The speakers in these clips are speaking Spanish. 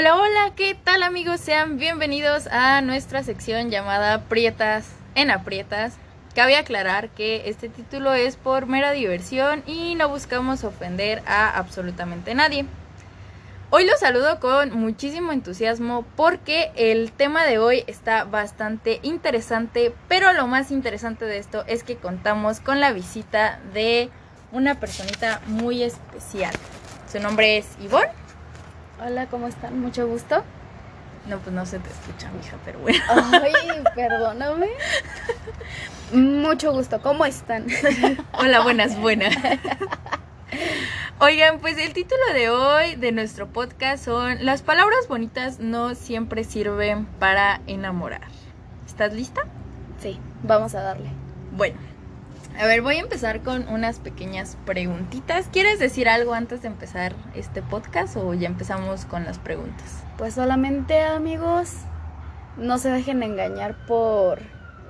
Hola, hola, ¿qué tal amigos? Sean bienvenidos a nuestra sección llamada Prietas en Aprietas. Cabe aclarar que este título es por mera diversión y no buscamos ofender a absolutamente nadie. Hoy los saludo con muchísimo entusiasmo porque el tema de hoy está bastante interesante, pero lo más interesante de esto es que contamos con la visita de una personita muy especial. Su nombre es Ivonne. Hola, ¿cómo están? Mucho gusto. No, pues no se te escucha, mija, pero bueno. Ay, perdóname. Mucho gusto, ¿cómo están? Hola, buenas, buenas. Oigan, pues el título de hoy de nuestro podcast son Las palabras bonitas no siempre sirven para enamorar. ¿Estás lista? Sí, vamos a darle. Bueno, a ver, voy a empezar con unas pequeñas preguntitas. ¿Quieres decir algo antes de empezar este podcast o ya empezamos con las preguntas? Pues solamente amigos, no se dejen engañar por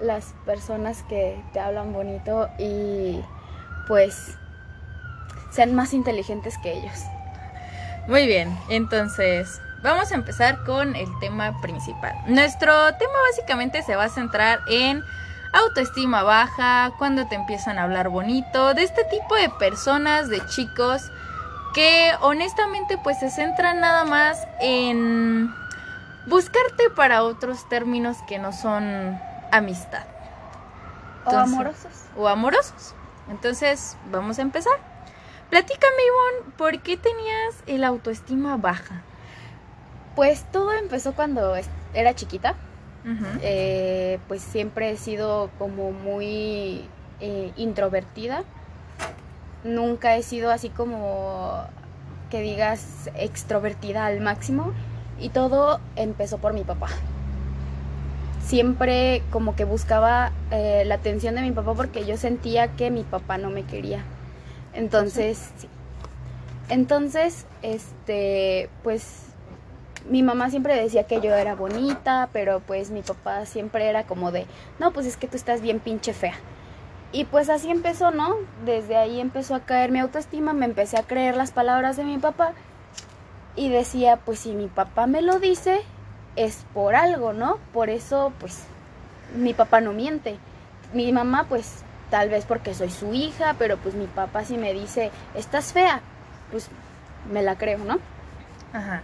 las personas que te hablan bonito y pues sean más inteligentes que ellos. Muy bien, entonces vamos a empezar con el tema principal. Nuestro tema básicamente se va a centrar en autoestima baja, cuando te empiezan a hablar bonito, de este tipo de personas, de chicos que honestamente pues se centran nada más en buscarte para otros términos que no son amistad. o amorosos. O amorosos. Entonces, vamos a empezar. Platícame, Ivonne, ¿por qué tenías el autoestima baja? Pues todo empezó cuando era chiquita. Eh, pues siempre he sido como muy eh, introvertida. Nunca he sido así como que digas extrovertida al máximo. Y todo empezó por mi papá. Siempre como que buscaba eh, la atención de mi papá porque yo sentía que mi papá no me quería. Entonces, sí. Entonces, este, pues mi mamá siempre decía que yo era bonita, pero pues mi papá siempre era como de, no, pues es que tú estás bien pinche fea. Y pues así empezó, ¿no? Desde ahí empezó a caer mi autoestima, me empecé a creer las palabras de mi papá y decía, pues si mi papá me lo dice, es por algo, ¿no? Por eso, pues, mi papá no miente. Mi mamá, pues, tal vez porque soy su hija, pero pues mi papá si me dice, estás fea, pues me la creo, ¿no? Ajá.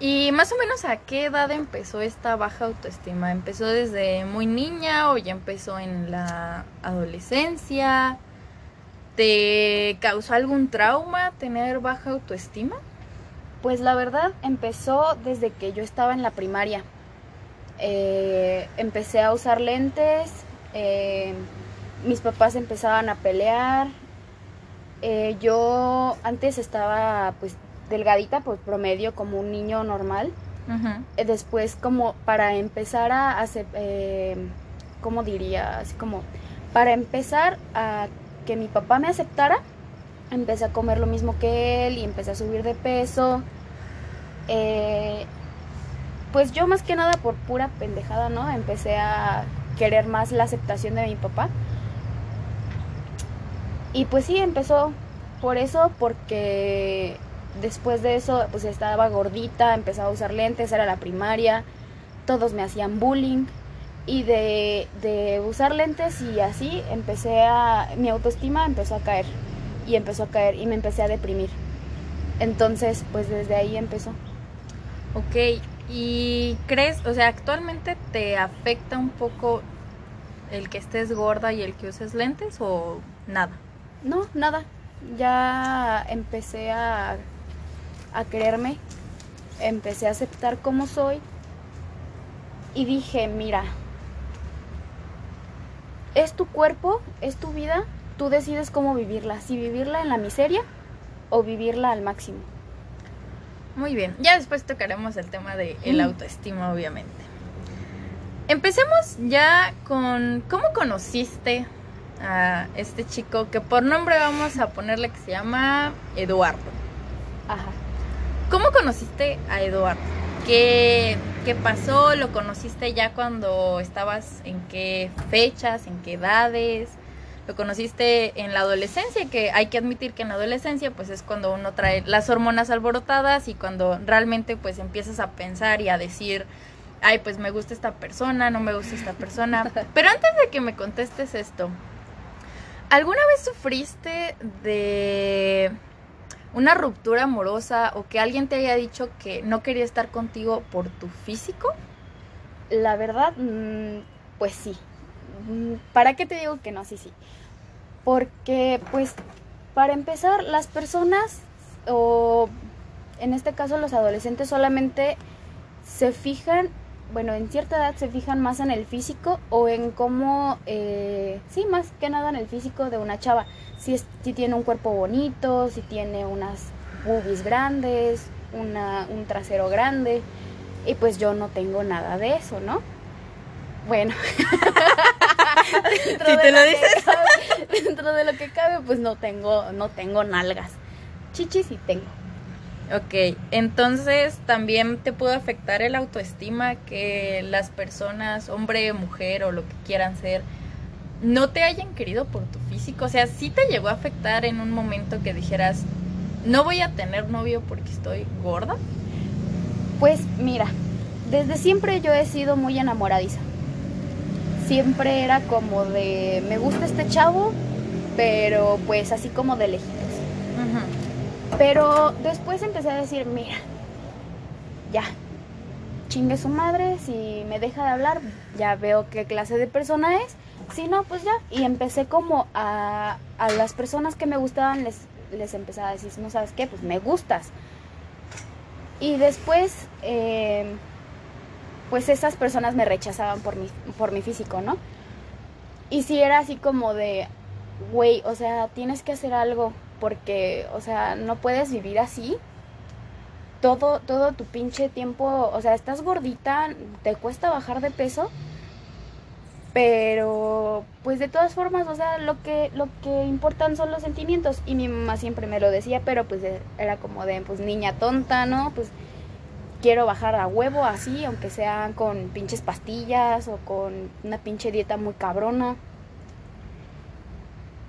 ¿Y más o menos a qué edad empezó esta baja autoestima? ¿Empezó desde muy niña o ya empezó en la adolescencia? ¿Te causó algún trauma tener baja autoestima? Pues la verdad empezó desde que yo estaba en la primaria. Eh, empecé a usar lentes, eh, mis papás empezaban a pelear. Eh, yo antes estaba pues delgadita, pues promedio, como un niño normal. Eh, después, como para empezar a hacer, eh, ¿cómo diría? Así como, para empezar a que mi papá me aceptara, empecé a comer lo mismo que él y empecé a subir de peso. Eh, pues yo más que nada por pura pendejada, ¿no? Empecé a querer más la aceptación de mi papá. Y pues sí, empezó por eso, porque después de eso, pues estaba gordita, empezaba a usar lentes, era la primaria, todos me hacían bullying. Y de, de usar lentes y así empecé a. Mi autoestima empezó a caer. Y empezó a caer y me empecé a deprimir. Entonces, pues desde ahí empezó. Ok, ¿y crees, o sea, actualmente te afecta un poco el que estés gorda y el que uses lentes o nada? No, nada. Ya empecé a a quererme, empecé a aceptar como soy y dije, mira, es tu cuerpo, es tu vida, tú decides cómo vivirla, si vivirla en la miseria o vivirla al máximo. Muy bien, ya después tocaremos el tema de el autoestima, obviamente. Empecemos ya con cómo conociste a este chico que por nombre vamos a ponerle que se llama Eduardo. Ajá. ¿Cómo conociste a Eduardo? ¿Qué, ¿Qué, pasó? ¿Lo conociste ya cuando estabas en qué fechas, en qué edades? lo conociste en la adolescencia, que hay que admitir que en la adolescencia pues es cuando uno trae las hormonas alborotadas y cuando realmente pues empiezas a pensar y a decir, ay, pues me gusta esta persona, no me gusta esta persona. Pero antes de que me contestes esto, ¿alguna vez sufriste de una ruptura amorosa o que alguien te haya dicho que no quería estar contigo por tu físico? La verdad, mm, pues sí. Mm, ¿Para qué te digo que no? Sí, sí. Porque, pues, para empezar, las personas, o en este caso los adolescentes, solamente se fijan, bueno, en cierta edad se fijan más en el físico o en cómo, eh, sí, más que nada en el físico de una chava. Si, es, si tiene un cuerpo bonito, si tiene unas boobies grandes, una, un trasero grande. Y pues yo no tengo nada de eso, ¿no? Bueno. si te lo dices. Cabe, dentro de lo que cabe, pues no tengo, no tengo nalgas. Chichis sí tengo. Ok, entonces también te puede afectar el autoestima que las personas, hombre, mujer o lo que quieran ser, no te hayan querido por tu físico. O sea, sí te llegó a afectar en un momento que dijeras, no voy a tener novio porque estoy gorda. Pues mira, desde siempre yo he sido muy enamoradiza. Siempre era como de, me gusta este chavo, pero pues así como de lejitos. Pero después empecé a decir, mira, ya, chingue su madre, si me deja de hablar, ya veo qué clase de persona es. Si no, pues ya. Y empecé como a, a las personas que me gustaban, les, les empecé a decir, no sabes qué, pues me gustas. Y después, eh, pues esas personas me rechazaban por mi, por mi físico, ¿no? Y si era así como de, güey, o sea, tienes que hacer algo porque, o sea, no puedes vivir así. Todo, todo tu pinche tiempo, o sea, estás gordita, te cuesta bajar de peso, pero pues de todas formas, o sea, lo que, lo que importan son los sentimientos. Y mi mamá siempre me lo decía, pero pues era como de, pues niña tonta, ¿no? Pues quiero bajar a huevo así, aunque sea con pinches pastillas o con una pinche dieta muy cabrona.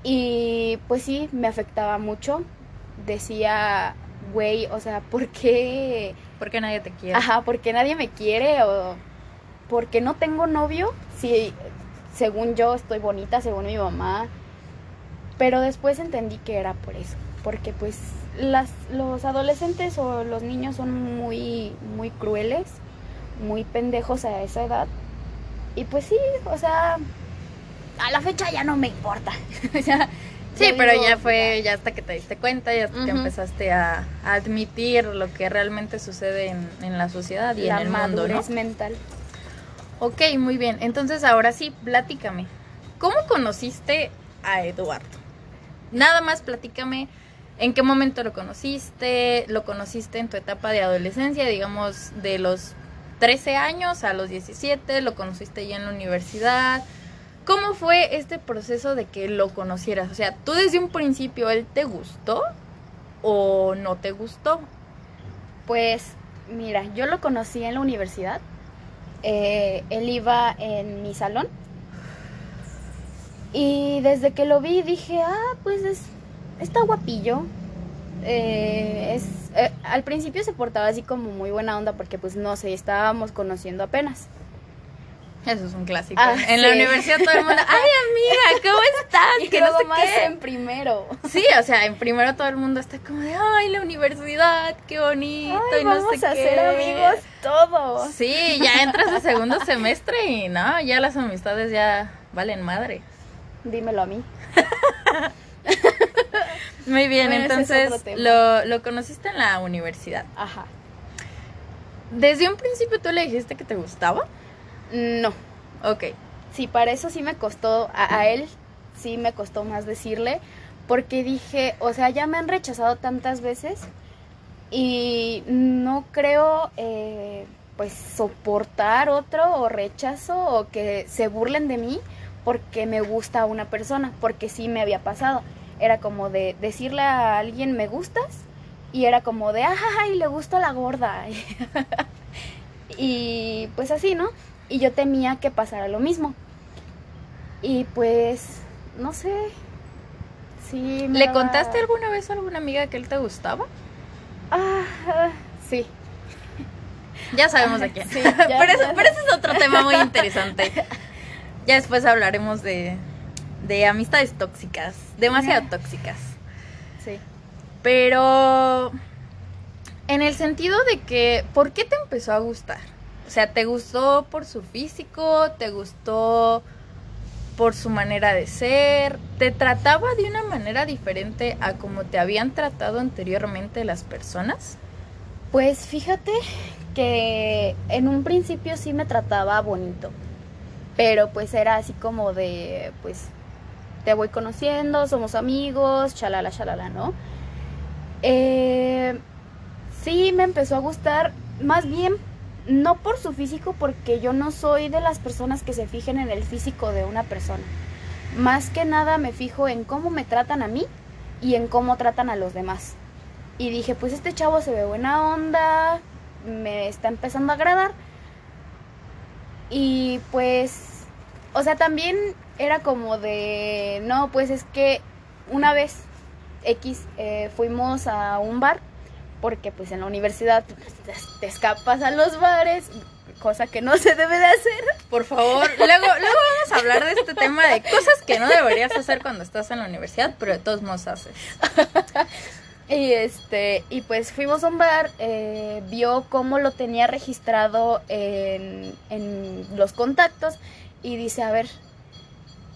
Y pues sí, me afectaba mucho. Decía, güey, o sea, ¿por qué? ¿Por qué nadie te quiere? Ajá, ¿por qué nadie me quiere? O ¿por qué no tengo novio? Si según yo estoy bonita, según mi mamá. Pero después entendí que era por eso. Porque pues las, los adolescentes o los niños son muy, muy crueles, muy pendejos a esa edad. Y pues sí, o sea, a la fecha ya no me importa. sí, pero ya fue, ya hasta que te diste cuenta, ya hasta que empezaste a, a, admitir lo que realmente sucede en, en la sociedad y la en el mundo, ¿no? mental. Ok, muy bien. Entonces ahora sí, platícame. ¿Cómo conociste a Eduardo? Nada más platícame en qué momento lo conociste, lo conociste en tu etapa de adolescencia, digamos de los 13 años a los 17, lo conociste ya en la universidad. ¿Cómo fue este proceso de que lo conocieras? O sea, ¿tú desde un principio él te gustó o no te gustó? Pues mira, yo lo conocí en la universidad. Eh, él iba en mi salón. Y desde que lo vi dije, ah, pues es, está guapillo. Eh, es, eh, al principio se portaba así como muy buena onda porque pues no sé, estábamos conociendo apenas. Eso es un clásico. Ah, en sí. la universidad todo el mundo, ay amiga, ¿cómo estás? Y que no sé más qué. en primero. Sí, o sea, en primero todo el mundo está como de, ay, la universidad, qué bonito ay, y no vamos sé a qué. ser amigos todos. Sí, ya entras a segundo semestre y no, ya las amistades ya valen madre. Dímelo a mí. Muy bien, bueno, entonces es lo, lo conociste en la universidad. Ajá. ¿Desde un principio tú le dijiste que te gustaba? No. Ok. Sí, para eso sí me costó, a, a, él sí me costó más decirle, porque dije, o sea, ya me han rechazado tantas veces y no creo, eh, pues, soportar otro o rechazo o que se burlen de mí porque me gusta una persona, porque sí me había pasado. Era como de decirle a alguien, me gustas, y era como de, ay, le gusta la gorda. y pues así, ¿no? Y yo temía que pasara lo mismo. Y pues no sé. Sí. ¿Le contaste alguna vez a alguna amiga que él te gustaba? Ah, ah sí. Ya sabemos de quién. pero, eso, pero, ese es otro tema muy interesante. Ya después hablaremos de, de amistades tóxicas, demasiado tóxicas. Sí. Pero en el sentido de que, ¿por qué te empezó a gustar? O sea, ¿te gustó por su físico? ¿Te gustó por su manera de ser? ¿Te trataba de una manera diferente a como te habían tratado anteriormente las personas? Pues fíjate que en un principio sí me trataba bonito, pero pues era así como de, pues te voy conociendo, somos amigos, chalala, chalala, ¿no? Eh, sí me empezó a gustar, más bien no por su físico, porque yo no soy de las personas que se fijen en el físico de una persona. Más que nada me fijo en cómo me tratan a mí y en cómo tratan a los demás. Y dije, pues este chavo se ve buena onda, me está empezando a agradar. Y pues, o sea, también era como de, no, pues es que una vez X eh, fuimos a un bar porque pues en la universidad te escapas a los bares, cosa que no se debe de hacer. Por favor, luego, luego vamos a hablar de este tema de cosas que no deberías hacer cuando estás en la universidad, pero de todos modos haces. y este, y pues fuimos a un bar, eh, vio cómo lo tenía registrado en, en los contactos y dice, a ver,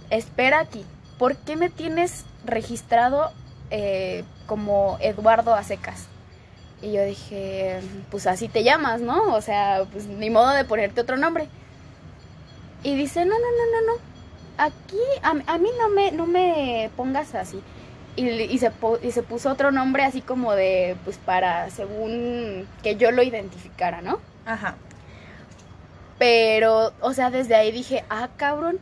espera aquí, ¿por qué me tienes registrado eh, como Eduardo Acecas? Y yo dije, pues así te llamas, ¿no? O sea, pues ni modo de ponerte otro nombre. Y dice, no, no, no, no, no. Aquí, a, mí no me, no me pongas así. Y, y, se, y se puso otro nombre así como de, pues para, según que yo lo identificara, ¿no? Ajá. Pero, o sea, desde ahí dije, ah, cabrón.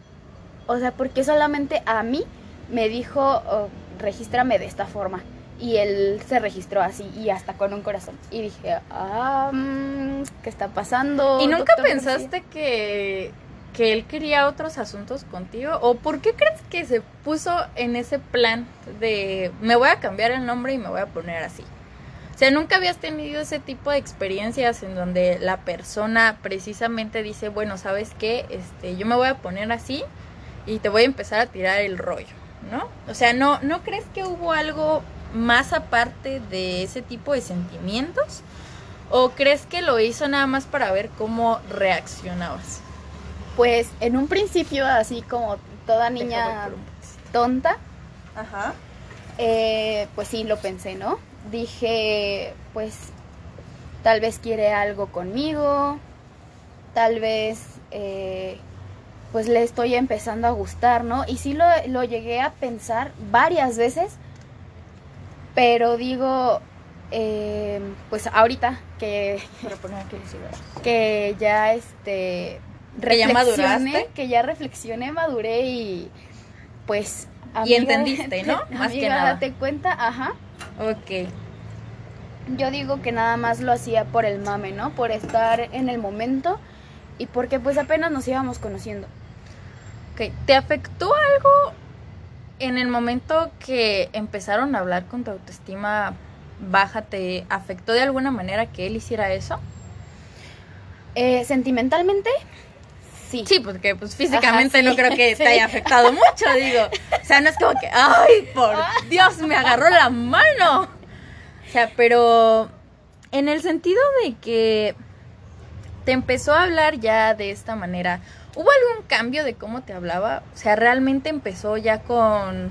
O sea, porque solamente a mí me dijo, oh, regístrame de esta forma y él se registró así y hasta con un corazón. Y dije, ah, mm, ¿qué está pasando? ¿Y nunca pensaste que, que él quería otros asuntos contigo? ¿O por qué crees que se puso en ese plan de me voy a cambiar el nombre y me voy a poner así? O sea, nunca habías tenido ese tipo de experiencias en donde la persona precisamente dice, bueno, ¿sabes qué? Este, yo me voy a poner así y te voy a empezar a tirar el rollo, ¿no? O sea, ¿no, ¿no crees que hubo algo más aparte de ese tipo de sentimientos? ¿O crees que lo hizo nada más para ver cómo reaccionabas? Pues en un principio, así como toda niña tonta, Ajá. Eh, pues sí, lo pensé, ¿no? Dije, pues tal vez quiere algo conmigo, tal vez eh, pues le estoy empezando a gustar, ¿no? Y sí lo, lo llegué a pensar varias veces pero digo, eh, pues ahorita que, que ya este ya maduraste. que ya reflexioné maduré y pues y entendiste no más que nada. date cuenta ajá. Ok. yo digo que nada más lo hacía por el mame no por estar en el momento y porque pues apenas nos íbamos conociendo. Ok. te afectó algo en el momento que empezaron a hablar con tu autoestima baja, ¿te afectó de alguna manera que él hiciera eso? Eh, sentimentalmente, sí. Sí, porque pues físicamente no creo que te haya afectado mucho, digo. O sea, no es como que, ay, por Dios, me agarró la mano. O sea, pero en el sentido de que te empezó a hablar ya de esta manera, ¿Hubo algún cambio de cómo te hablaba? O sea, realmente empezó ya con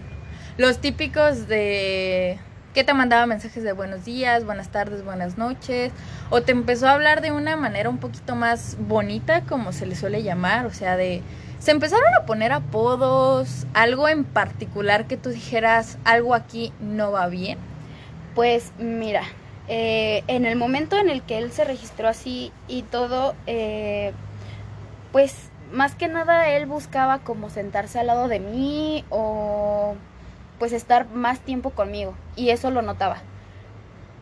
los típicos de que te mandaba mensajes de buenos días, buenas tardes, buenas noches, o te empezó a hablar de una manera un poquito más bonita, como se le suele llamar, o sea, de se empezaron a poner apodos, algo en particular que tú dijeras, algo aquí no va bien. Pues mira, eh, en el momento en el que él se registró así y todo, eh, pues más que nada él buscaba como sentarse al lado de mí o pues estar más tiempo conmigo y eso lo notaba.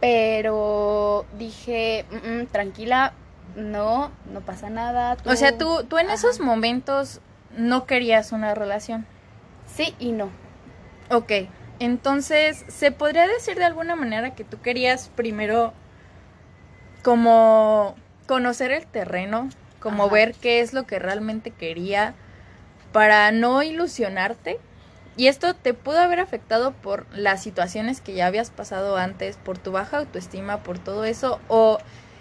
Pero dije, mm, mm, tranquila, no, no pasa nada. O sea, tú, tú en esos momentos no querías una relación. Sí y no. Ok, entonces, ¿se podría decir de alguna manera que tú querías primero como conocer el terreno, como Ajá. ver qué es lo que realmente quería para no ilusionarte? Y esto te pudo haber afectado por las situaciones que ya habías pasado antes, por tu baja autoestima, por todo eso, o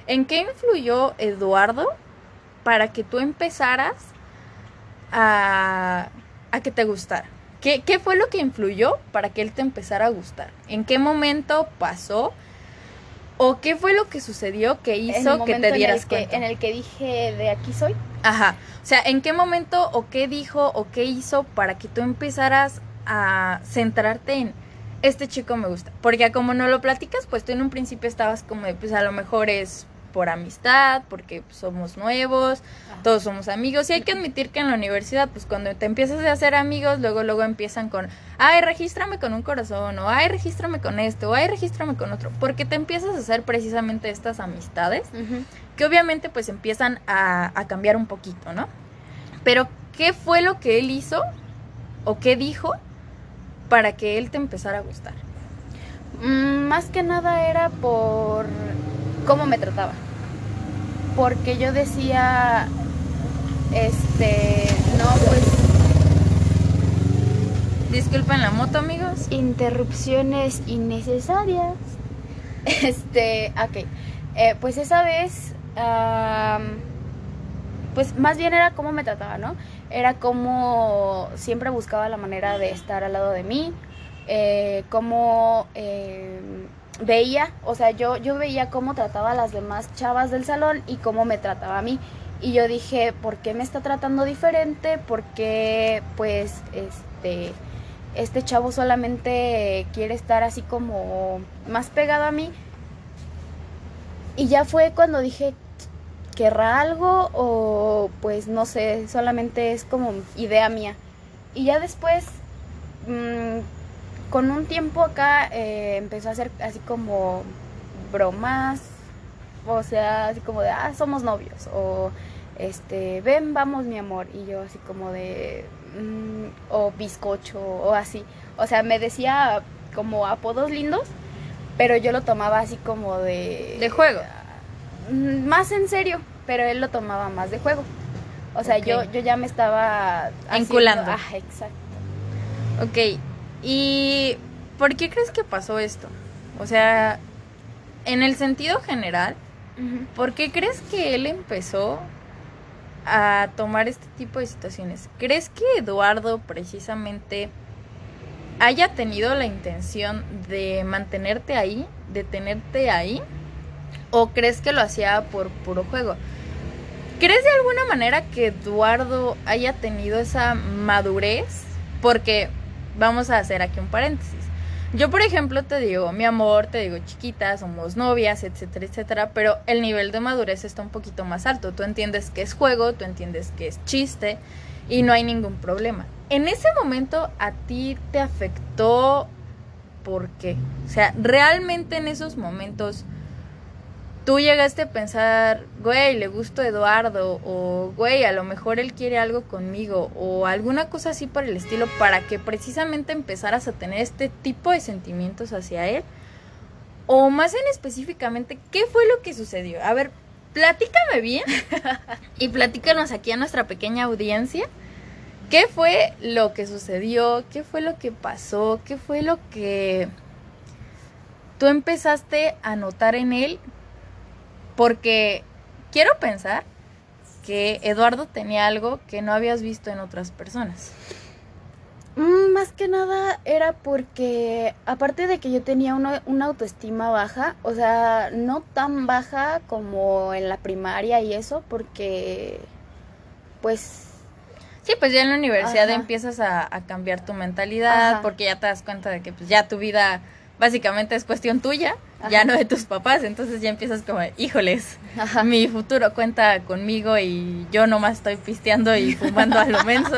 en qué influyó Eduardo para que tú empezaras a, a que te gustara. ¿Qué, ¿Qué fue lo que influyó para que él te empezara a gustar? ¿En qué momento pasó? ¿O qué fue lo que sucedió que hizo que te en el dieras que- cuenta? En el que dije de aquí soy. Ajá. O sea, ¿en qué momento o qué dijo o qué hizo para que tú empezaras a centrarte en este chico me gusta? Porque como no lo platicas, pues tú en un principio estabas como de, pues a lo mejor es por amistad, porque pues, somos nuevos, todos somos amigos y hay que admitir que en la universidad, pues cuando te empiezas a hacer amigos, luego luego empiezan con, ay, regístrame con un corazón, o ay, regístrame con esto, o ay, regístrame con otro, porque te empiezas a hacer precisamente estas amistades que obviamente pues empiezan a, a cambiar un poquito, ¿no? Pero, ¿qué fue lo que él hizo o qué dijo para que él te empezara a gustar? Mm, más que nada era por cómo me trataba. Porque yo decía, este, no, pues Disculpen la moto, amigos. interrupciones innecesarias. Este, ok. Eh, pues esa vez, pues más bien era cómo me trataba, ¿no? Era como siempre buscaba la manera de estar al lado de mí, eh, cómo eh, veía, o sea, yo, yo veía cómo trataba a las demás chavas del salón y cómo me trataba a mí. Y yo dije, ¿por qué me está tratando diferente? Porque, pues, este, este chavo solamente quiere estar así como más pegado a mí. Y ya fue cuando dije, ¿querrá algo? O pues no sé, solamente es como idea mía. Y ya después, mm, con un tiempo acá, eh, empezó a hacer así como bromas. O sea, así como de, ah, somos novios. O, este, ven, vamos, mi amor. Y yo así como de, mm, o bizcocho, o así. O sea, me decía como apodos lindos, pero yo lo tomaba así como de... De juego. Mm, Más en serio, pero él lo tomaba más de juego. O sea, yo, yo ya me estaba... Enculando. Ah, exacto. Ok, ¿y por qué crees que pasó esto? O sea, en el sentido general. ¿por qué crees que él empezó a tomar este tipo de situaciones? ¿Crees que Eduardo precisamente haya tenido la intención de mantenerte ahí, de tenerte ahí? ¿O crees que lo hacía por puro juego? ¿Crees de alguna manera que Eduardo haya tenido esa madurez? Porque vamos a hacer aquí un paréntesis. Yo, por ejemplo, te digo, mi amor, te digo, chiquita, somos novias, etcétera, etcétera, pero el nivel de madurez está un poquito más alto. Tú entiendes que es juego, tú entiendes que es chiste y no hay ningún problema. En ese momento, ¿a ti te afectó por qué? O sea, realmente en esos momentos tú llegaste a pensar, güey, le gusto a Eduardo, o güey, a lo mejor él quiere algo conmigo, o alguna cosa así por el estilo, para que precisamente empezaras a tener este tipo de sentimientos hacia él, o más en específicamente, ¿qué fue lo que sucedió? A ver, platícame bien y platícanos aquí a nuestra pequeña audiencia. ¿Qué fue lo que sucedió? ¿Qué fue lo que pasó? ¿Qué fue lo que tú empezaste a notar en él porque quiero pensar que Eduardo tenía algo que no habías visto en otras personas. Mm, Más que nada era porque, aparte de que yo tenía una, una autoestima baja, o sea, no tan baja como en la primaria y eso, porque, pues, Sí, pues ya en la universidad Ajá. empiezas a, a cambiar tu mentalidad Ajá. porque ya te das cuenta de que pues ya tu vida básicamente es cuestión tuya, ya no de tus papás, entonces ya empiezas como, híjoles, Ajá. mi futuro cuenta conmigo y yo nomás estoy pisteando y fumando a lo menso.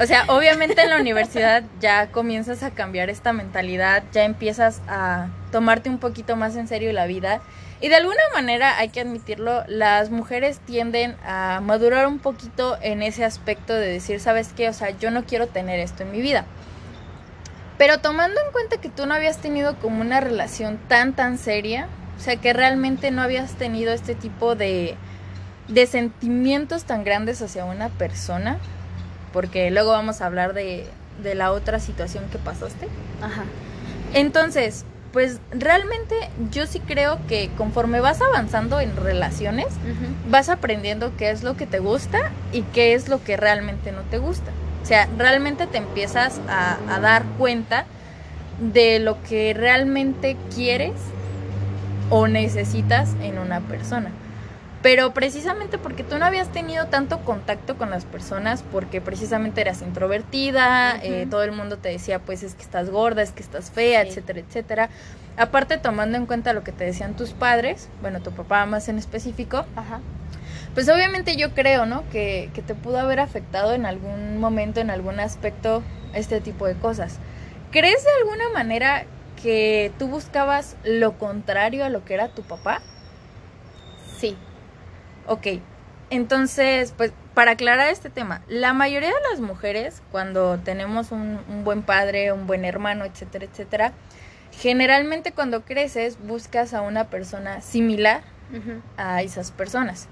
O sea, obviamente en la universidad ya comienzas a cambiar esta mentalidad, ya empiezas a tomarte un poquito más en serio la vida. Y de alguna manera, hay que admitirlo, las mujeres tienden a madurar un poquito en ese aspecto de decir, ¿sabes qué? O sea, yo no quiero tener esto en mi vida. Pero tomando en cuenta que tú no habías tenido como una relación tan, tan seria, o sea, que realmente no habías tenido este tipo de, de sentimientos tan grandes hacia una persona, porque luego vamos a hablar de, de la otra situación que pasaste. Ajá. Entonces, pues realmente yo sí creo que conforme vas avanzando en relaciones, vas aprendiendo qué es lo que te gusta y qué es lo que realmente no te gusta. O sea, realmente te empiezas a, a dar cuenta de lo que realmente quieres o necesitas en una persona. Pero precisamente porque tú no habías tenido tanto contacto con las personas, porque precisamente eras introvertida, eh, todo el mundo te decía, pues es que estás gorda, es que estás fea, Sí. etcétera, etcétera. Aparte, tomando en cuenta lo que te decían tus padres, bueno, tu papá más en específico, Ajá. Pues obviamente yo creo, ¿no? Que, que te pudo haber afectado en algún momento, en algún aspecto, este tipo de cosas. ¿Crees de alguna manera que tú buscabas lo contrario a lo que era tu papá? Sí. Ok, entonces, pues para aclarar este tema, la mayoría de las mujeres, cuando tenemos un, un buen padre, un buen hermano, etcétera, etcétera, generalmente cuando creces buscas a una persona similar a esas personas.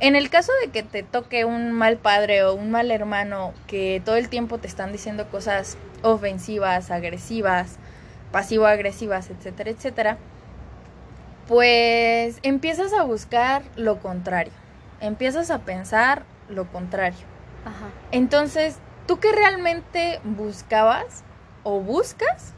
En el caso de que te toque un mal padre o un mal hermano que todo el tiempo te están diciendo cosas ofensivas, agresivas, pasivo-agresivas, etcétera, etcétera, pues empiezas a buscar lo contrario, empiezas a pensar lo contrario. Ajá. Entonces, ¿tú qué realmente buscabas o buscas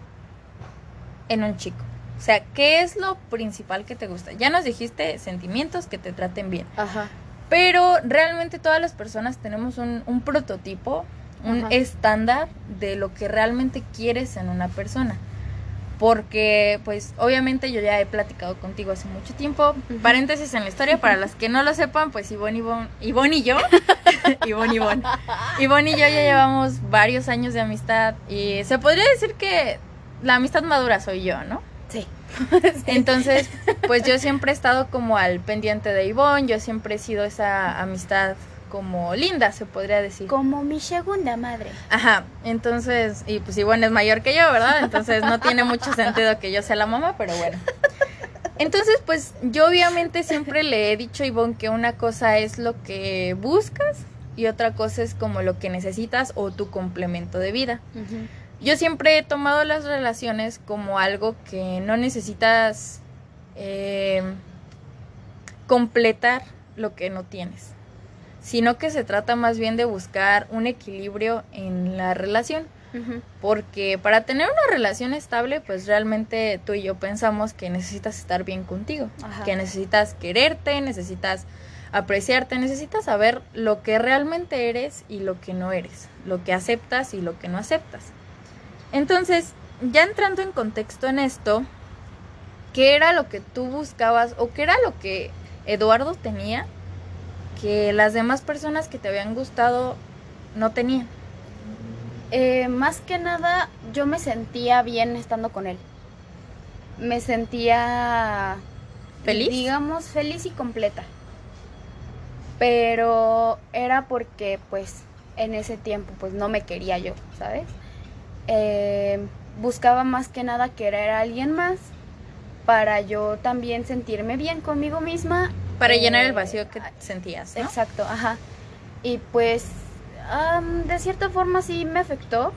en un chico? O sea, ¿qué es lo principal que te gusta? Ya nos dijiste sentimientos que te traten bien, Ajá. Pero realmente todas las personas tenemos un, un prototipo, un Ajá. estándar de lo que realmente quieres en una persona. Porque, pues, obviamente yo ya he platicado contigo hace mucho tiempo. Paréntesis en la historia, para las que no lo sepan, pues Ivonne, Ivonne, Ivonne y yo, Ivonne, Ivonne, Ivonne y yo ya llevamos varios años de amistad y se podría decir que la amistad madura soy yo, ¿no? Sí. Entonces, pues yo siempre he estado como al pendiente de Ivonne, yo siempre he sido esa amistad como linda, se podría decir. Como mi segunda madre. Ajá, entonces, y pues Ivonne es mayor que yo, ¿verdad? Entonces no tiene mucho sentido que yo sea la mamá, pero bueno. Entonces, pues yo obviamente siempre le he dicho a Ivonne que una cosa es lo que buscas y otra cosa es como lo que necesitas o tu complemento de vida. Yo siempre he tomado las relaciones como algo que no necesitas eh, completar lo que no tienes, sino que se trata más bien de buscar un equilibrio en la relación. Porque para tener una relación estable, pues realmente tú y yo pensamos que necesitas estar bien contigo, Ajá. que necesitas quererte, necesitas apreciarte, necesitas saber lo que realmente eres y lo que no eres, lo que aceptas y lo que no aceptas. Entonces, ya entrando en contexto en esto, ¿qué era lo que tú buscabas o qué era lo que Eduardo tenía que las demás personas que te habían gustado no tenían? Eh, más que nada, yo me sentía bien estando con él. Me sentía ¿Feliz? Digamos feliz y completa. Pero era porque pues en ese tiempo pues no me quería yo, ¿sabes? Eh, buscaba más que nada querer a alguien más para yo también sentirme bien conmigo misma. Para Eh, llenar el vacío que sentías, ¿no? Exacto, ajá. Y pues am, de cierta forma sí me afectó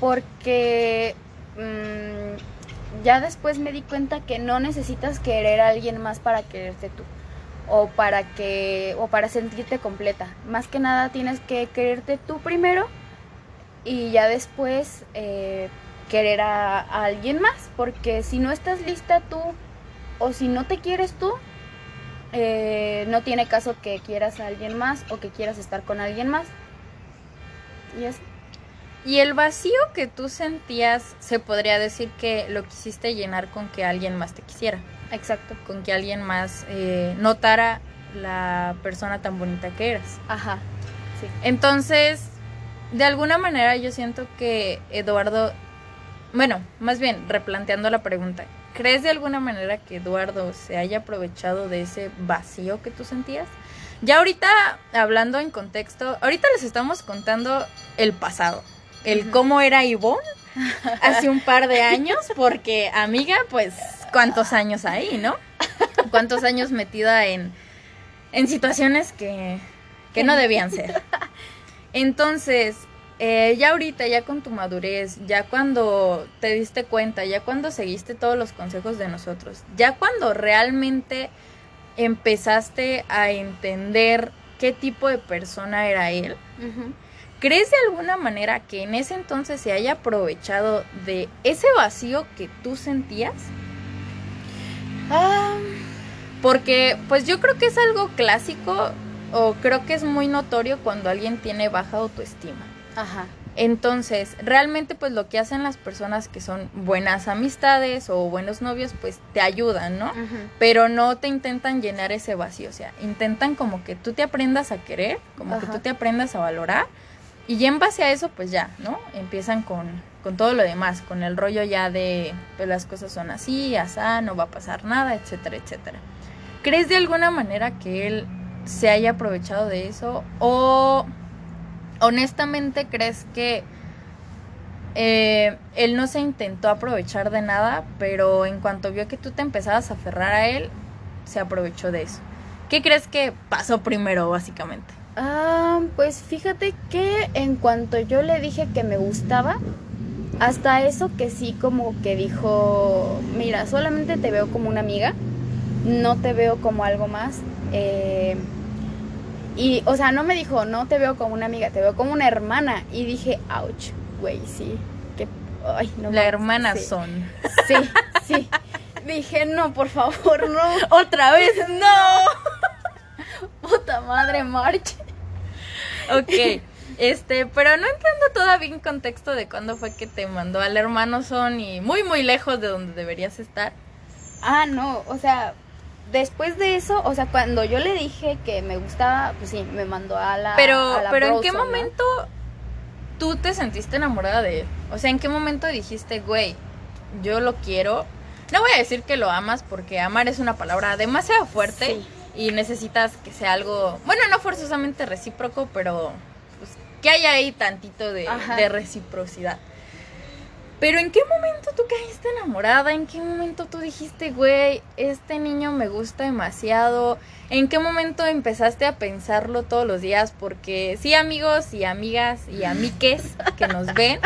porque mm, ya después me di cuenta que no necesitas querer a alguien más para quererte tú o para que o para sentirte completa. Más que nada tienes que quererte tú primero y ya después eh, querer a, a alguien más porque si no estás lista tú o si no te quieres tú eh, no tiene caso que quieras a alguien más o que quieras estar con alguien más. Y es Y el vacío que tú sentías, se podría decir que lo quisiste llenar con que alguien más te quisiera, exacto. con que alguien más eh, notara la persona tan bonita que eras. Ajá. Sí. Entonces, de alguna manera yo siento que Eduardo, bueno, más bien replanteando la pregunta, ¿crees de alguna manera que Eduardo se haya aprovechado de ese vacío que tú sentías? Ya ahorita, hablando en contexto, ahorita les estamos contando el pasado, el cómo era Ivonne hace un par de años, porque amiga, pues, ¿cuántos años ahí, no? ¿Cuántos años metida en, en situaciones que, que no debían ser? Entonces, eh, ya ahorita, ya con tu madurez, ya cuando te diste cuenta, ya cuando seguiste todos los consejos de nosotros, ya cuando realmente empezaste a entender qué tipo de persona era él, ¿crees de alguna manera que en ese entonces se haya aprovechado de ese vacío que tú sentías? Ah, Porque pues yo creo que es algo clásico o creo que es muy notorio cuando alguien tiene baja autoestima. ajá. Entonces, realmente pues lo que hacen las personas que son buenas amistades o buenos novios pues te ayudan, ¿no? Pero no te intentan llenar ese vacío, o sea, intentan como que tú te aprendas a querer, como que tú te aprendas a valorar y ya en base a eso pues ya, ¿no? Empiezan con, con todo lo demás, con el rollo ya de pues las cosas son así, asá, no va a pasar nada, etcétera, etcétera. ¿Crees de alguna manera que él se haya aprovechado de eso o honestamente crees que eh, él no se intentó aprovechar de nada, pero en cuanto vio que tú te empezabas a aferrar a él, se aprovechó de eso. ¿Qué crees que pasó primero, básicamente? Ah, pues fíjate que en cuanto yo le dije que me gustaba, hasta eso que sí como que dijo, mira, solamente te veo como una amiga, no te veo como algo más. eh, y, o sea, no me dijo, no te veo como una amiga, te veo como una hermana. Y dije, ouch, güey, sí. Que, ay, no La hermana sí. son. Sí, sí. Dije, no, por favor, no. ¡Otra vez! ¡No! Puta madre, March. Ok. Este, pero no entrando todavía en contexto de cuándo fue que te mandó al hermano son y muy muy lejos de donde deberías estar. Ah, no, o sea, después de eso, o sea, cuando yo le dije que me gustaba, pues sí, me mandó a la. Pero, a la pero ¿en qué momento tú te sentiste enamorada de él? O sea, ¿en qué momento dijiste, güey, yo lo quiero? No voy a decir que lo amas porque amar es una palabra demasiado fuerte Sí. y necesitas que sea algo, bueno, no forzosamente recíproco, pero pues, que haya ahí tantito de, de reciprocidad. Pero ¿en qué momento tú caíste enamorada? ¿En qué momento tú dijiste, güey, este niño me gusta demasiado? ¿En qué momento empezaste a pensarlo todos los días? Porque sí, amigos y amigas y amiques que nos ven,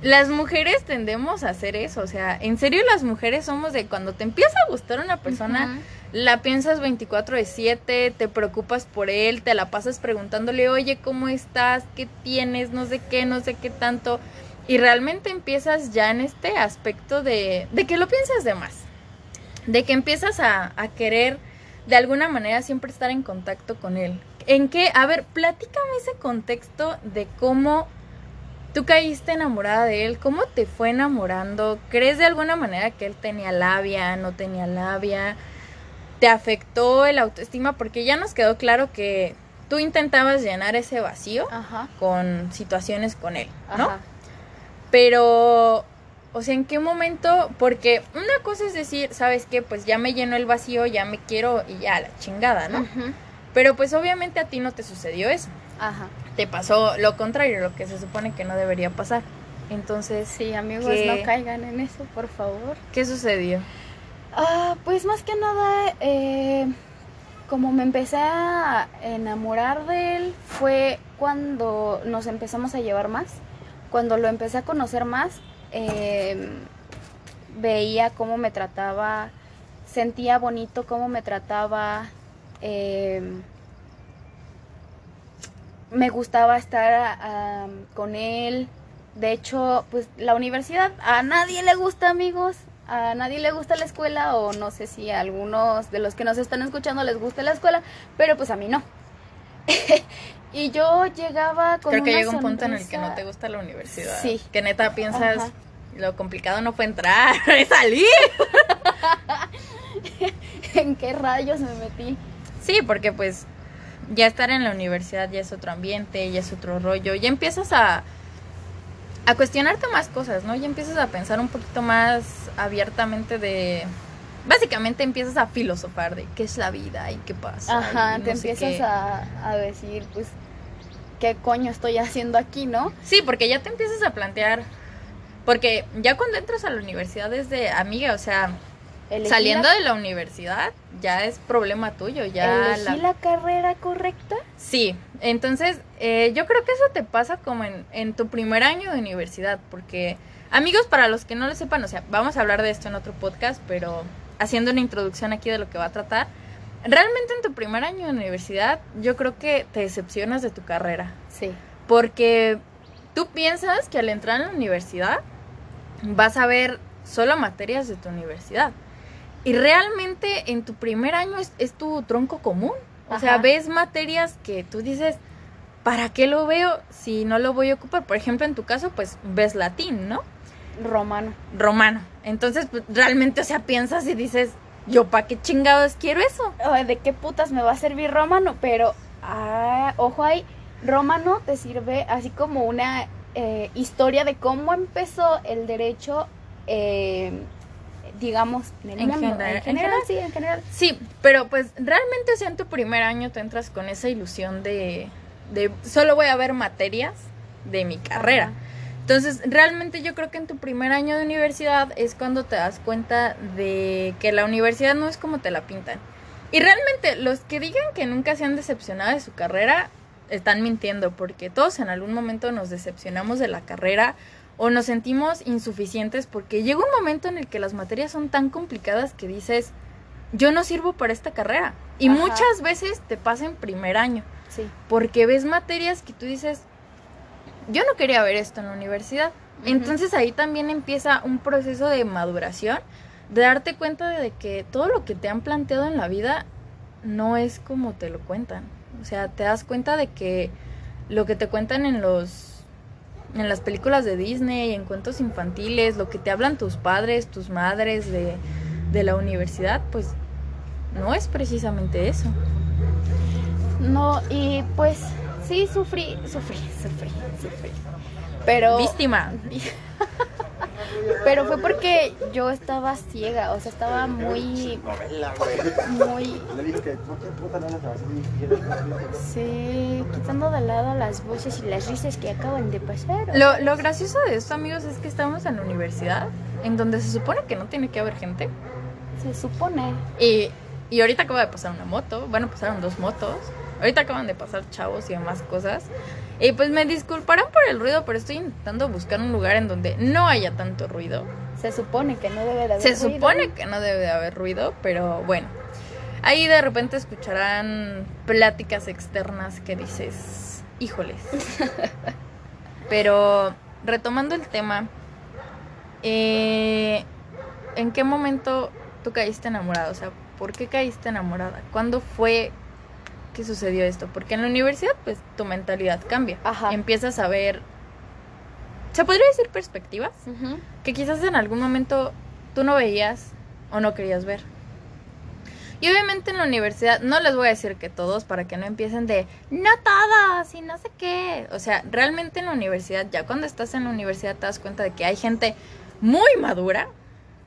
las mujeres tendemos a hacer eso. O sea, en serio las mujeres somos de cuando te empieza a gustar una persona, la piensas 24 de 7, te preocupas por él, te la pasas preguntándole, oye, ¿cómo estás? ¿Qué tienes? No sé qué, no sé qué tanto. Y realmente empiezas ya en este aspecto de, de que lo piensas de más. De que empiezas a, a querer de alguna manera siempre estar en contacto con él. ¿En qué? A ver, platícame ese contexto de cómo tú caíste enamorada de él, cómo te fue enamorando. ¿Crees de alguna manera que él tenía labia, no tenía labia? ¿Te afectó el autoestima? Porque ya nos quedó claro que tú intentabas llenar ese vacío Ajá. con situaciones con él, ¿no? Ajá. Pero, o sea, ¿en qué momento? Porque una cosa es decir, ¿sabes qué? Pues ya me llenó el vacío, ya me quiero y ya, la chingada, ¿no? Pero pues obviamente a ti no te sucedió eso. Ajá. Te pasó lo contrario, lo que se supone que no debería pasar. Entonces, Sí, amigos, ¿Qué? no caigan en eso, por favor. ¿qué sucedió? Ah, pues más que nada, eh, como me empecé a enamorar de él, fue cuando nos empezamos a llevar más. Cuando lo empecé a conocer más, eh, veía cómo me trataba, sentía bonito cómo me trataba. eh, me gustaba estar con él. De hecho, pues la universidad a nadie le gusta, amigos. A nadie le gusta la escuela o no sé si a algunos de los que nos están escuchando les gusta la escuela, pero pues a mí no. y yo llegaba con Creo que una llega un punto en el que no te gusta la universidad. Sí. Que neta piensas, Ajá. lo complicado no fue entrar, es salir. ¿En qué rayos me metí? Sí, porque pues ya estar en la universidad ya es otro ambiente, ya es otro rollo, ya empiezas a, a cuestionarte más cosas, ¿no? Ya empiezas a pensar un poquito más abiertamente de... Básicamente empiezas a filosofar de qué es la vida y qué pasa. Ajá, no te empiezas a, a decir, pues, ¿qué coño estoy haciendo aquí, no? Sí, porque ya te empiezas a plantear... Porque ya cuando entras a la universidad es de amiga, o sea, Elegí saliendo la, de la universidad ya es problema tuyo, ya elegí la carrera correcta. Sí, entonces eh, yo creo que eso te pasa como en, en tu primer año de universidad, porque amigos, para los que no lo sepan, o sea, vamos a hablar de esto en otro podcast, pero haciendo una introducción aquí de lo que va a tratar, realmente en tu primer año de universidad yo creo que te decepcionas de tu carrera, Sí. porque tú piensas que al entrar en la universidad vas a ver solo materias de tu universidad. Y realmente en tu primer año es, es tu tronco común. O sea, ves materias que tú dices, ¿para qué lo veo si no lo voy a ocupar? Por ejemplo, en tu caso, pues ves latín, ¿no? Romano. Romano. Entonces, pues, realmente, o sea, piensas y dices, ¿yo para qué chingados quiero eso? Ay, ¿De qué putas me va a servir romano? Pero, ah, ojo ahí, romano te sirve así como una eh, historia de cómo empezó el derecho, eh, digamos, en el En mundo. general- en en general, general. sí, en general. Sí, pero pues realmente, o sea, en tu primer año te entras con esa ilusión de, de solo voy a ver materias de mi carrera. Ajá. Entonces, realmente yo creo que en tu primer año de universidad es cuando te das cuenta de que la universidad no es como te la pintan. Y realmente los que digan que nunca se han decepcionado de su carrera están mintiendo porque todos en algún momento nos decepcionamos de la carrera o nos sentimos insuficientes porque llega un momento en el que las materias son tan complicadas que dices, yo no sirvo para esta carrera. Y Ajá. muchas veces te pasa en primer año Sí. porque ves materias que tú dices, yo no quería ver esto en la universidad. Entonces ahí también empieza un proceso de maduración, de darte cuenta de que todo lo que te han planteado en la vida no es como te lo cuentan. O sea, te das cuenta de que lo que te cuentan en los en las películas de Disney, en cuentos infantiles, lo que te hablan tus padres, tus madres de, de la universidad, pues no es precisamente eso. No, y pues sí, sufrí, sufrí, sufrí, sufrí. Pero... Víctima. Pero fue porque yo estaba ciega, o sea, estaba muy, muy, sí, quitando de lado las voces y las risas que acaban de pasar. Lo, lo gracioso de esto, amigos, es que estamos en la universidad, en donde se supone que no tiene que haber gente. Se supone. Y, y ahorita acaba de pasar una moto, bueno, pasaron dos motos. Ahorita acaban de pasar chavos y demás cosas. Y pues me disculparán por el ruido, pero estoy intentando buscar un lugar en donde no haya tanto ruido. Se supone que no debe de haber Se ruido. supone que no debe de haber ruido, pero bueno. Ahí de repente escucharán pláticas externas que dices, híjoles. Pero retomando el tema, eh, ¿en qué momento tú caíste enamorada? O sea, ¿por qué caíste enamorada? ¿Cuándo fue que sucedió esto? Porque en la universidad, pues tu mentalidad cambia. Ajá. Empiezas a ver, ¿se podría decir perspectivas? Que quizás en algún momento tú no veías o no querías ver. Y obviamente en la universidad, no les voy a decir que todos para que no empiecen de, no todos y no sé qué. O sea, realmente en la universidad, ya cuando estás en la universidad te das cuenta de que hay gente muy madura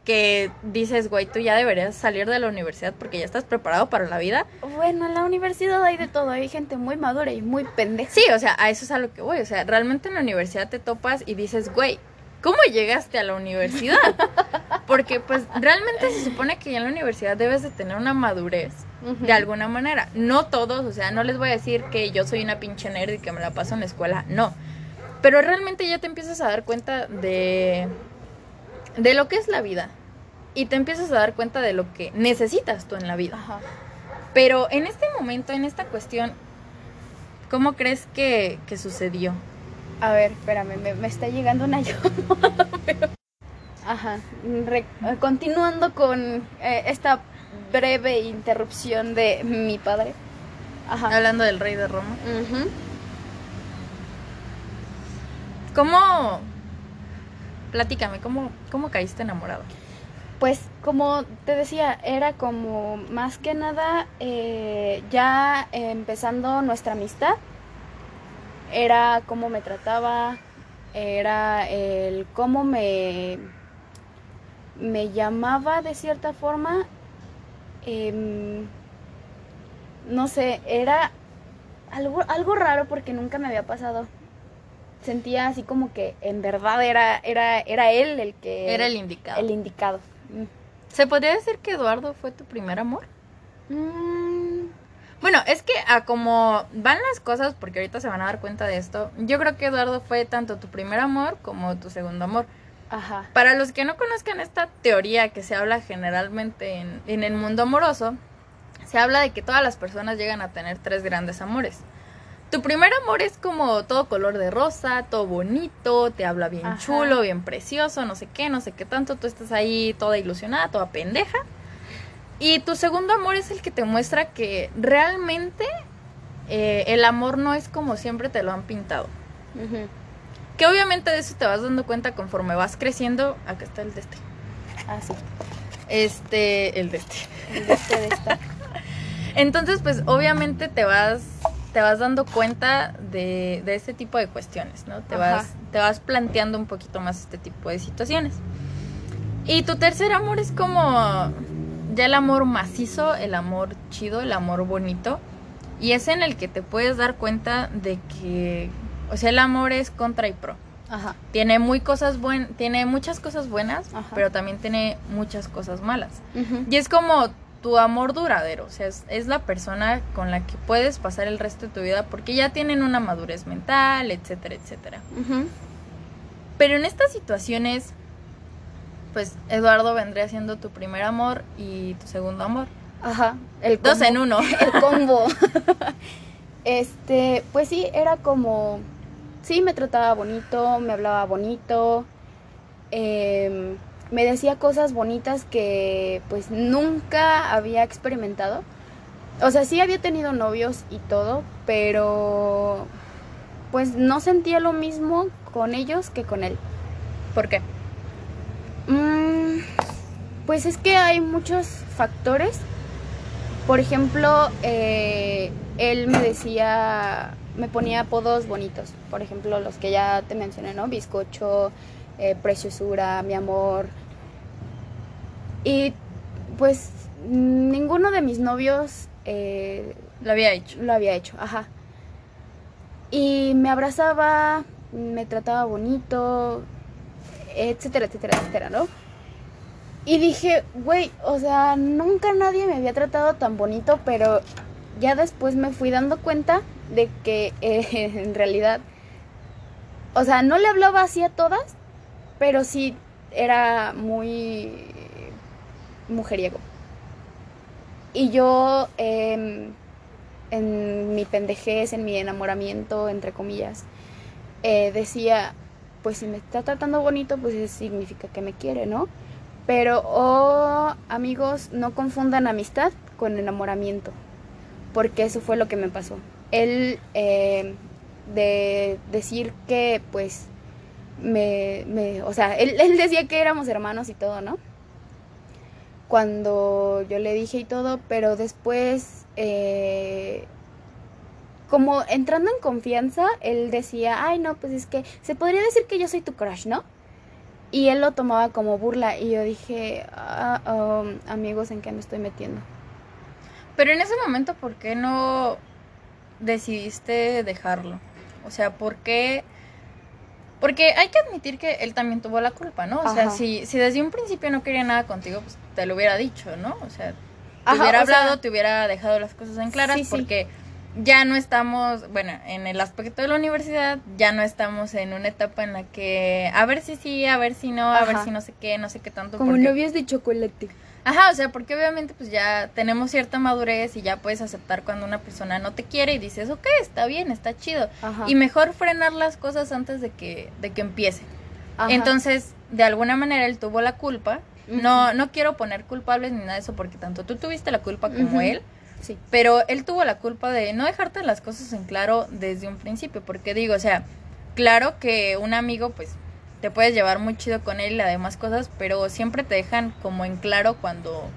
que dices, güey, tú ya deberías salir de la universidad porque ya estás preparado para la vida. Bueno, en la universidad hay de todo, hay gente muy madura y muy pendeja. Sí, o sea, a eso es a lo que voy. O sea, realmente en la universidad te topas y dices, güey, ¿cómo llegaste a la universidad? Porque pues realmente se supone que ya en la universidad debes de tener una madurez de alguna manera. No todos, o sea, no les voy a decir que yo soy una pinche nerd y que me la paso en la escuela, no. Pero realmente ya te empiezas a dar cuenta de de lo que es la vida y te empiezas a dar cuenta de lo que necesitas tú en la vida. Ajá. Pero en este momento, en esta cuestión, ¿cómo crees que, que sucedió? A ver, espérame, me, me está llegando una llamada. pero- Ajá. Re- continuando con eh, esta breve interrupción de mi padre. Ajá. Hablando del rey de Roma. Ujú. ¿Cómo? Platícame, ¿cómo, cómo caíste enamorado? pues como te decía, era como más que nada eh, ya empezando nuestra amistad, era cómo me trataba, era el cómo me, me llamaba de cierta forma. em, no sé, era algo, algo raro porque nunca me había pasado. Sentía así como que en verdad era, era, era él el que... Era el indicado. el indicado. ¿Se podría decir que Eduardo fue tu primer amor? Mm, Bueno, es que a como van las cosas, porque ahorita se van a dar cuenta de esto, yo creo que Eduardo fue tanto tu primer amor como tu segundo amor. ajá. Para los que no conozcan esta teoría que se habla generalmente en, en el mundo amoroso, se habla de que todas las personas llegan a tener tres grandes amores. Tu primer amor es como todo color de rosa, todo bonito, te habla bien Ajá. chulo, bien precioso, no sé qué, no sé qué tanto, tú estás ahí toda ilusionada, toda pendeja. Y tu segundo amor es el que te muestra que realmente eh, el amor no es como siempre te lo han pintado. Que obviamente de eso te vas dando cuenta conforme vas creciendo. Acá está el de este. Ah, sí. Este, el de este. El de este de esta. Entonces, pues obviamente te vas, te vas dando cuenta de, de este tipo de cuestiones, ¿no? Te Ajá. vas, te vas planteando un poquito más este tipo de situaciones. Y tu tercer amor es como ya el amor macizo, el amor chido, el amor bonito. Y es en el que te puedes dar cuenta de que, o sea, el amor es contra y pro. Ajá. Tiene muy cosas buen, tiene muchas cosas buenas, Ajá. pero también tiene muchas cosas malas. Y es como tu amor duradero, o sea, es, es la persona con la que puedes pasar el resto de tu vida porque ya tienen una madurez mental, etcétera, etcétera. Pero en estas situaciones, pues Eduardo vendría siendo tu primer amor y tu segundo amor. Ajá. El Dos en uno. El combo. este, pues sí, era como. Sí, me trataba bonito, me hablaba bonito. em, me decía cosas bonitas que pues nunca había experimentado. O sea, sí había tenido novios y todo, pero pues no sentía lo mismo con ellos que con él. ¿Por qué? Mm, pues es que hay muchos factores. Por ejemplo, eh, él me decía, me ponía apodos bonitos. Por ejemplo, los que ya te mencioné, ¿no? Bizcocho, eh, preciosura, mi amor. Y pues ninguno de mis novios eh, Lo había hecho. lo había hecho, ajá. Y me abrazaba, me trataba bonito, etcétera, etcétera, etcétera, ¿no? Y dije, güey, o sea, nunca nadie me había tratado tan bonito, pero ya después me fui dando cuenta de que eh, en realidad, o sea, no le hablaba así a todas, pero sí era muy mujeriego. Y yo, em, en mi pendejez, en mi enamoramiento, entre comillas, eh, decía, pues si me está tratando bonito, pues eso significa que me quiere, ¿no? Pero, oh, amigos, no confundan amistad con enamoramiento, porque eso fue lo que me pasó. Él, eh, de decir que, pues, me, me o sea, él, él decía que éramos hermanos y todo, ¿no? Cuando yo le dije y todo, pero después, eh, como entrando en confianza, él decía, ay, no, pues es que se podría decir que yo soy tu crush, ¿no? Y él lo tomaba como burla y yo dije, ah, um, amigos, ¿en qué me estoy metiendo? Pero en ese momento, ¿por qué no decidiste dejarlo? O sea, ¿por qué? Porque hay que admitir que él también tuvo la culpa, ¿no? O sea, si, si desde un principio no quería nada contigo, pues te lo hubiera dicho, ¿no? O sea, te Ajá, hubiera sea- hablado, te hubiera dejado las cosas en claras Sí, sí. porque ya no estamos, bueno, en el aspecto de la universidad, ya no estamos en una etapa en la que a ver si sí, a ver si no, a ver si no sé qué, no sé qué tanto. Como porque- novios de chocolate. Ajá, o sea, porque obviamente pues ya tenemos cierta madurez y ya puedes aceptar cuando una persona no te quiere y dices, ok, está bien, está chido. Ajá. Y mejor frenar las cosas antes de que, de que empiece. Ajá. Entonces, de alguna manera él tuvo la culpa. No, no quiero poner culpables ni nada de eso porque tanto tú tuviste la culpa como él. Sí. Pero él tuvo la culpa de no dejarte las cosas en claro desde un principio. Porque digo, o sea, claro que un amigo, pues, te puedes llevar muy chido con él y además cosas, pero siempre te dejan como en claro cuando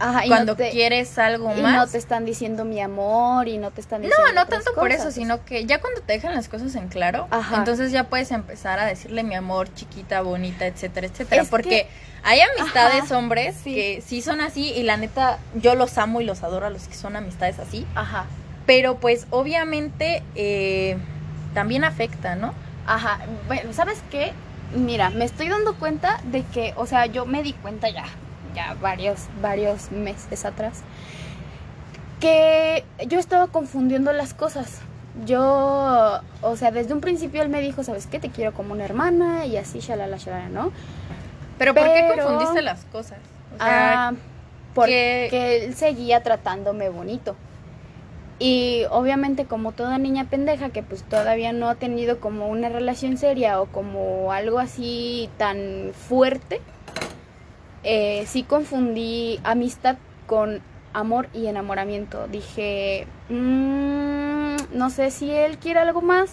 Ajá, cuando no te, quieres algo y más. no te están diciendo mi amor y no te están diciendo No, no tanto por eso, sino que ya cuando te dejan las cosas en claro, Ajá. entonces ya puedes empezar a decirle mi amor, chiquita, bonita, etcétera, etcétera. Es porque que- hay amistades Ajá, hombres sí. que sí son así y la neta yo los amo y los adoro a los que son amistades así. Ajá, Pero pues obviamente eh, también afecta, ¿no? ajá. Bueno, ¿sabes qué? Mira, me estoy dando cuenta de que, o sea, yo me di cuenta ya, ya varios, varios meses atrás, que yo estaba confundiendo las cosas. Yo, o sea, desde un principio él me dijo, ¿sabes qué? Te quiero como una hermana y así, shalala, shalala, ¿no? Pero, ¿por qué confundiste las cosas? O sea, Ah, porque que- él seguía tratándome bonito. Y obviamente como toda niña pendeja que pues todavía no ha tenido como una relación seria o como algo así tan fuerte, eh, sí confundí amistad con amor y enamoramiento. Dije, "Mm, no sé si él quiere algo más,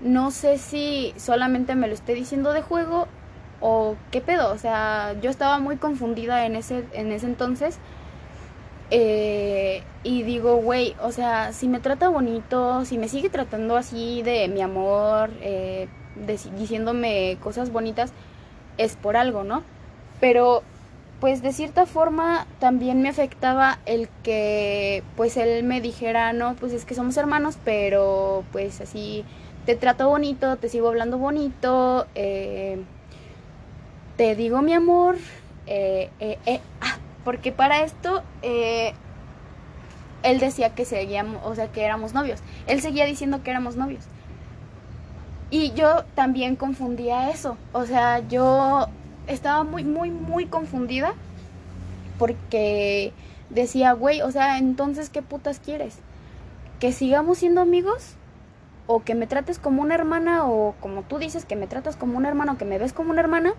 no sé si solamente me lo esté diciendo de juego o qué pedo. O sea, yo estaba muy confundida en ese, en ese entonces. Eh, y digo, güey, o sea, si me trata bonito, si me sigue tratando así de mi amor, eh, diciéndome cosas bonitas, es por algo, ¿no? Pero, pues de cierta forma también me afectaba el que, pues él me dijera, no, pues es que somos hermanos, pero pues así te trato bonito, te sigo hablando bonito, eh, te digo mi amor, eh, eh, ah, porque para esto eh, él decía que seguíamos, o sea, que éramos novios. Él seguía diciendo que éramos novios. Y yo también confundía eso. O sea, yo estaba muy, muy, muy confundida porque decía, güey, o sea, entonces, ¿qué putas quieres? ¿Que sigamos siendo amigos? ¿O que me trates como una hermana? ¿O como tú dices, que me tratas como una hermana o que me ves como una hermana?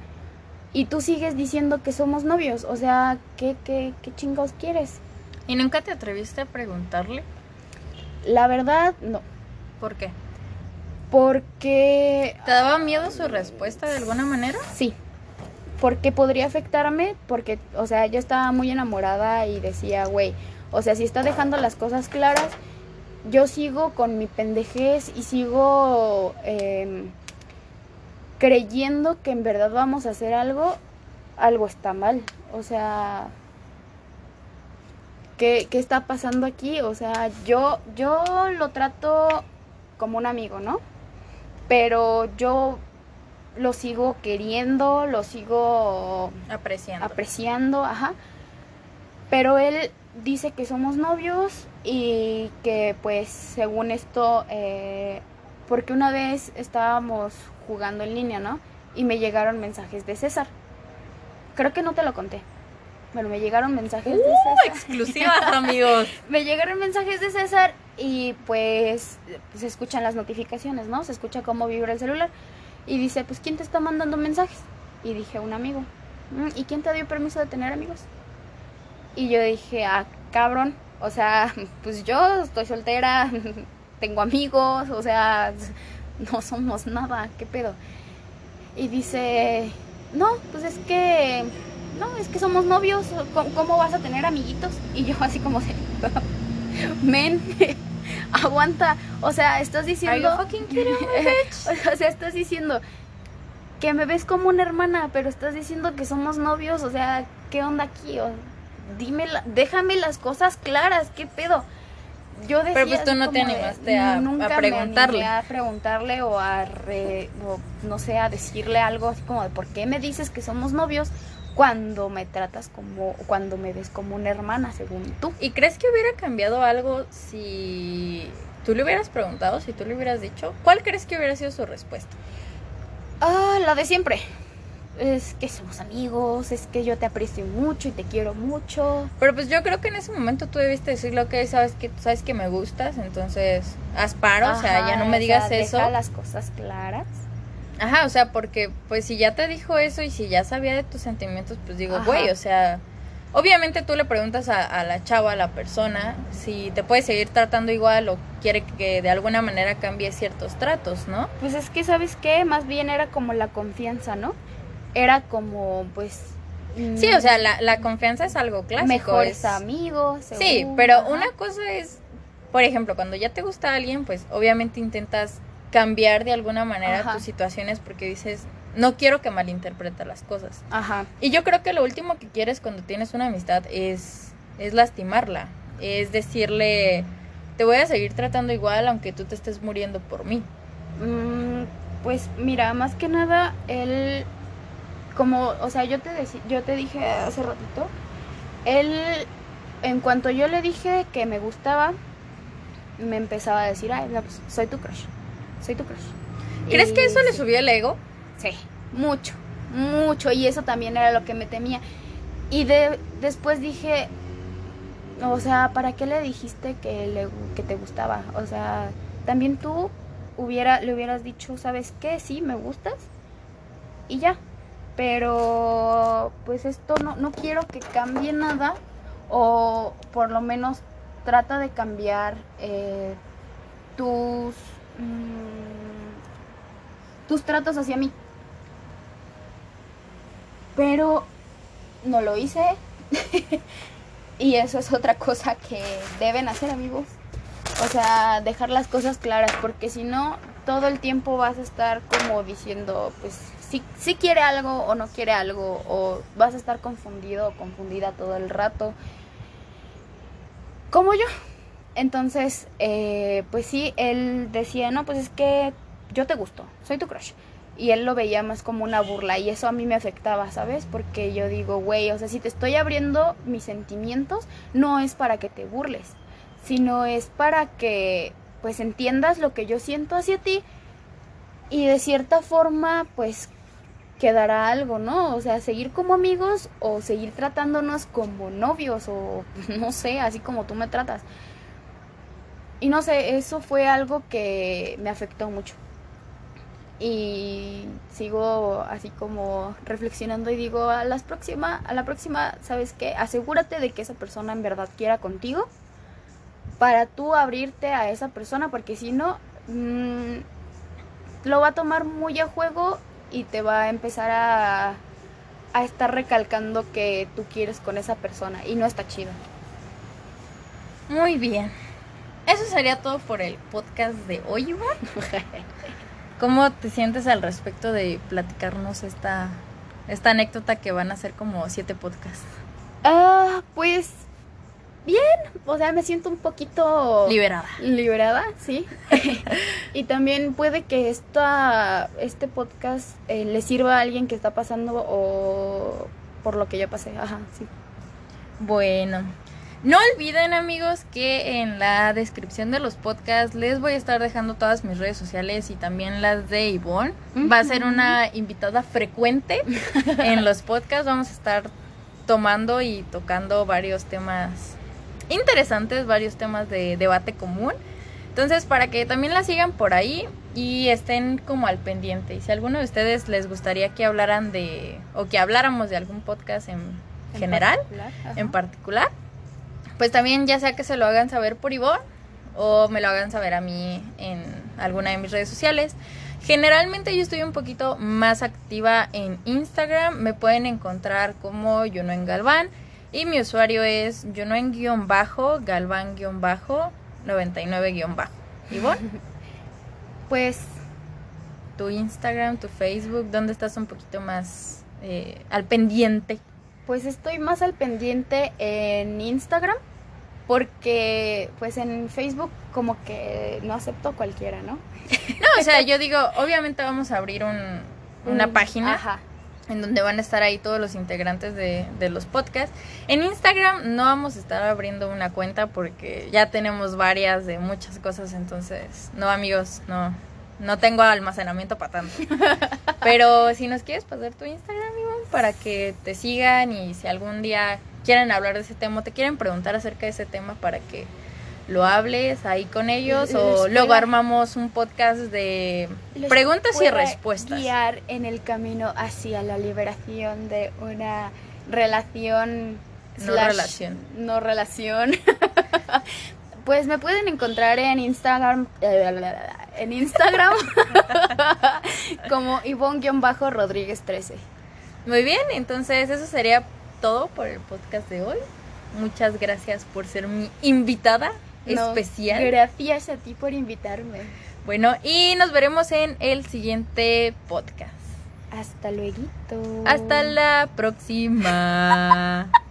Y tú sigues diciendo que somos novios. O sea, ¿qué, qué, qué chingados quieres? ¿Y nunca te atreviste a preguntarle? La verdad, no. ¿Por qué? Porque ¿Te daba miedo su respuesta de alguna manera? Sí. Porque podría afectarme, porque, o sea, yo estaba muy enamorada y decía, güey, o sea, si está dejando las cosas claras, yo sigo con mi pendejez y sigo em, creyendo que en verdad vamos a hacer algo, algo está mal. O sea, ¿qué, qué está pasando aquí? O sea, yo, yo lo trato como un amigo, ¿no? Pero yo lo sigo queriendo, lo sigo Apreciando. apreciando, ajá. Pero él dice que somos novios y que pues según esto, eh, porque una vez estábamos jugando en línea, ¿no? Y me llegaron mensajes de César. Creo que no te lo conté. Bueno, me llegaron mensajes de ¡Uh! César. exclusivas, amigos. Me llegaron mensajes de César y pues se escuchan las notificaciones, ¿no? Se escucha cómo vibra el celular. Y dice, pues, ¿quién te está mandando mensajes? Y dije, un amigo. "Mm, ¿Y quién te dio permiso de tener amigos? Y yo dije, ah, cabrón. O sea, pues yo estoy soltera, tengo amigos, o sea, no somos nada, ¿qué pedo? Y dice, no, pues es que, no, es que somos novios, ¿cómo, cómo vas a tener amiguitos? Y yo así como men, aguanta, o sea, estás diciendo, o sea, estás diciendo que me ves como una hermana, pero estás diciendo que somos novios, o sea, ¿qué onda aquí? O- dime, la- déjame las cosas claras, ¿qué pedo? Yo decía Pero, pues, tú no te de, animaste a- a nunca me preguntarle. animé a preguntarle o a, re- o, no sé, a decirle algo así como de, ¿por qué me dices que somos novios cuando me tratas como, cuando me ves como una hermana, según tú? ¿Y crees que hubiera cambiado algo si tú le hubieras preguntado, si tú le hubieras dicho? ¿Cuál crees que hubiera sido su respuesta? Ah, la de siempre. Es que somos amigos, es que yo te aprecio mucho y te quiero mucho. Pero pues yo creo que en ese momento tú debiste decirle, ok, sabes que, sabes que me gustas, entonces haz paro, o sea, ya no me o digas sea, eso. Deja las cosas claras. Ajá, o sea, porque pues si ya te dijo eso y si ya sabía de tus sentimientos, pues digo, Ajá. güey, o sea, Obviamente tú le preguntas a, a, la chava, a la persona, si te puede seguir tratando igual o quiere que de alguna manera cambie ciertos tratos, ¿no? Pues es que, ¿sabes qué? Más bien era como la confianza, ¿no? Era como, pues... Sí, o sea, la, la confianza es algo clásico. Mejores es... amigos. Según, sí, pero ajá. una cosa es, por ejemplo, cuando ya te gusta alguien, pues obviamente intentas cambiar de alguna manera ajá. tus situaciones porque dices, no quiero que malinterprete las cosas. Ajá. Y yo creo que lo último que quieres cuando tienes una amistad es, es lastimarla. Es decirle, te voy a seguir tratando igual aunque tú te estés muriendo por mí. Mm, pues mira, más que nada, él, como, o sea, yo te, yo te dije hace ratito, él, en cuanto yo le dije que me gustaba, me empezaba a decir, ay, no, pues, soy tu crush, soy tu crush. ¿Crees y, que eso sí. le subió el ego? Sí, mucho, mucho. Y eso también era lo que me temía. Y de, después dije, o sea, ¿para qué le dijiste que, le, que te gustaba? O sea, también tú hubiera, le hubieras dicho, ¿sabes qué? Sí, me gustas. Y ya. Pero, pues esto no, no quiero que cambie nada. O por lo menos trata de cambiar eh, tus... Mmm, tus tratos hacia mí pero no lo hice. y eso es otra cosa que deben hacer amigos. O sea, dejar las cosas claras, porque si no, todo el tiempo vas a estar como diciendo, pues, si, si quiere algo o no quiere algo, o vas a estar confundido o confundida todo el rato. Como yo. Entonces, eh, pues sí, él decía, no, pues es que yo te gusto, soy tu crush y él lo veía más como una burla y eso a mí me afectaba, ¿sabes? Porque yo digo, güey, o sea, si te estoy abriendo mis sentimientos, no es para que te burles, sino es para que pues entiendas lo que yo siento hacia ti y de cierta forma pues quedará algo, ¿no? O sea, seguir como amigos o seguir tratándonos como novios o no sé, así como tú me tratas. Y no sé, eso fue algo que me afectó mucho y sigo así como reflexionando y digo a las próxima a la próxima sabes qué asegúrate de que esa persona en verdad quiera contigo para tú abrirte a esa persona porque si no mmm, lo va a tomar muy a juego y te va a empezar a a estar recalcando que tú quieres con esa persona y no está chido. Muy bien. Eso sería todo por el podcast de hoy Iván. ¿Cómo te sientes al respecto de platicarnos esta, esta anécdota que van a ser como siete podcasts? Ah, pues bien, o sea, me siento un poquito liberada. Liberada, sí. y también puede que esta, este podcast eh, le sirva a alguien que está pasando o por lo que yo pasé. Ajá, sí. Bueno, no olviden amigos que en la descripción de los podcasts les voy a estar dejando todas mis redes sociales y también las de Ivonne. Va a ser una invitada frecuente en los podcasts. Vamos a estar tomando y tocando varios temas interesantes, varios temas de debate común. Entonces, para que también la sigan por ahí y estén como al pendiente. Y si a alguno de ustedes les gustaría que hablaran de, o que habláramos de algún podcast en, en general, particular, en particular, pues también ya sea que se lo hagan saber por Ivonne o me lo hagan saber a mí en alguna de mis redes sociales. Generalmente yo estoy un poquito más activa en Instagram. Me pueden encontrar como Yonoen Galván. Y mi usuario es Yonoen-bajo, Galván-bajo, 99-bajo. ¿Ivonne? Pues... Tu Instagram, tu Facebook, ¿dónde estás un poquito más eh, al pendiente? Pues estoy más al pendiente en Instagram porque pues en Facebook como que no acepto cualquiera, ¿no? No, o sea, yo digo, obviamente vamos a abrir un, una página ajá. En donde van a estar ahí todos los integrantes de, de, los podcasts. En Instagram no vamos a estar abriendo una cuenta porque ya tenemos varias de muchas cosas, entonces, no amigos, no, no tengo almacenamiento para tanto. Pero si nos quieres pasar tu Instagram, Iván, para que te sigan y si algún día quieren hablar de ese tema, te quieren preguntar acerca de ese tema para que lo hables ahí con ellos o luego armamos un podcast de preguntas y respuestas. Guiar en el camino hacia la liberación de una relación No slash relación. No relación. pues me pueden encontrar en Instagram. En Instagram. como Ivonne-Rodríguez 13. Muy bien, entonces eso sería todo por el podcast de hoy. Muchas gracias por ser mi invitada No, especial. Gracias a ti por invitarme. Bueno, y nos veremos en el siguiente podcast. Hasta luego. Hasta la próxima.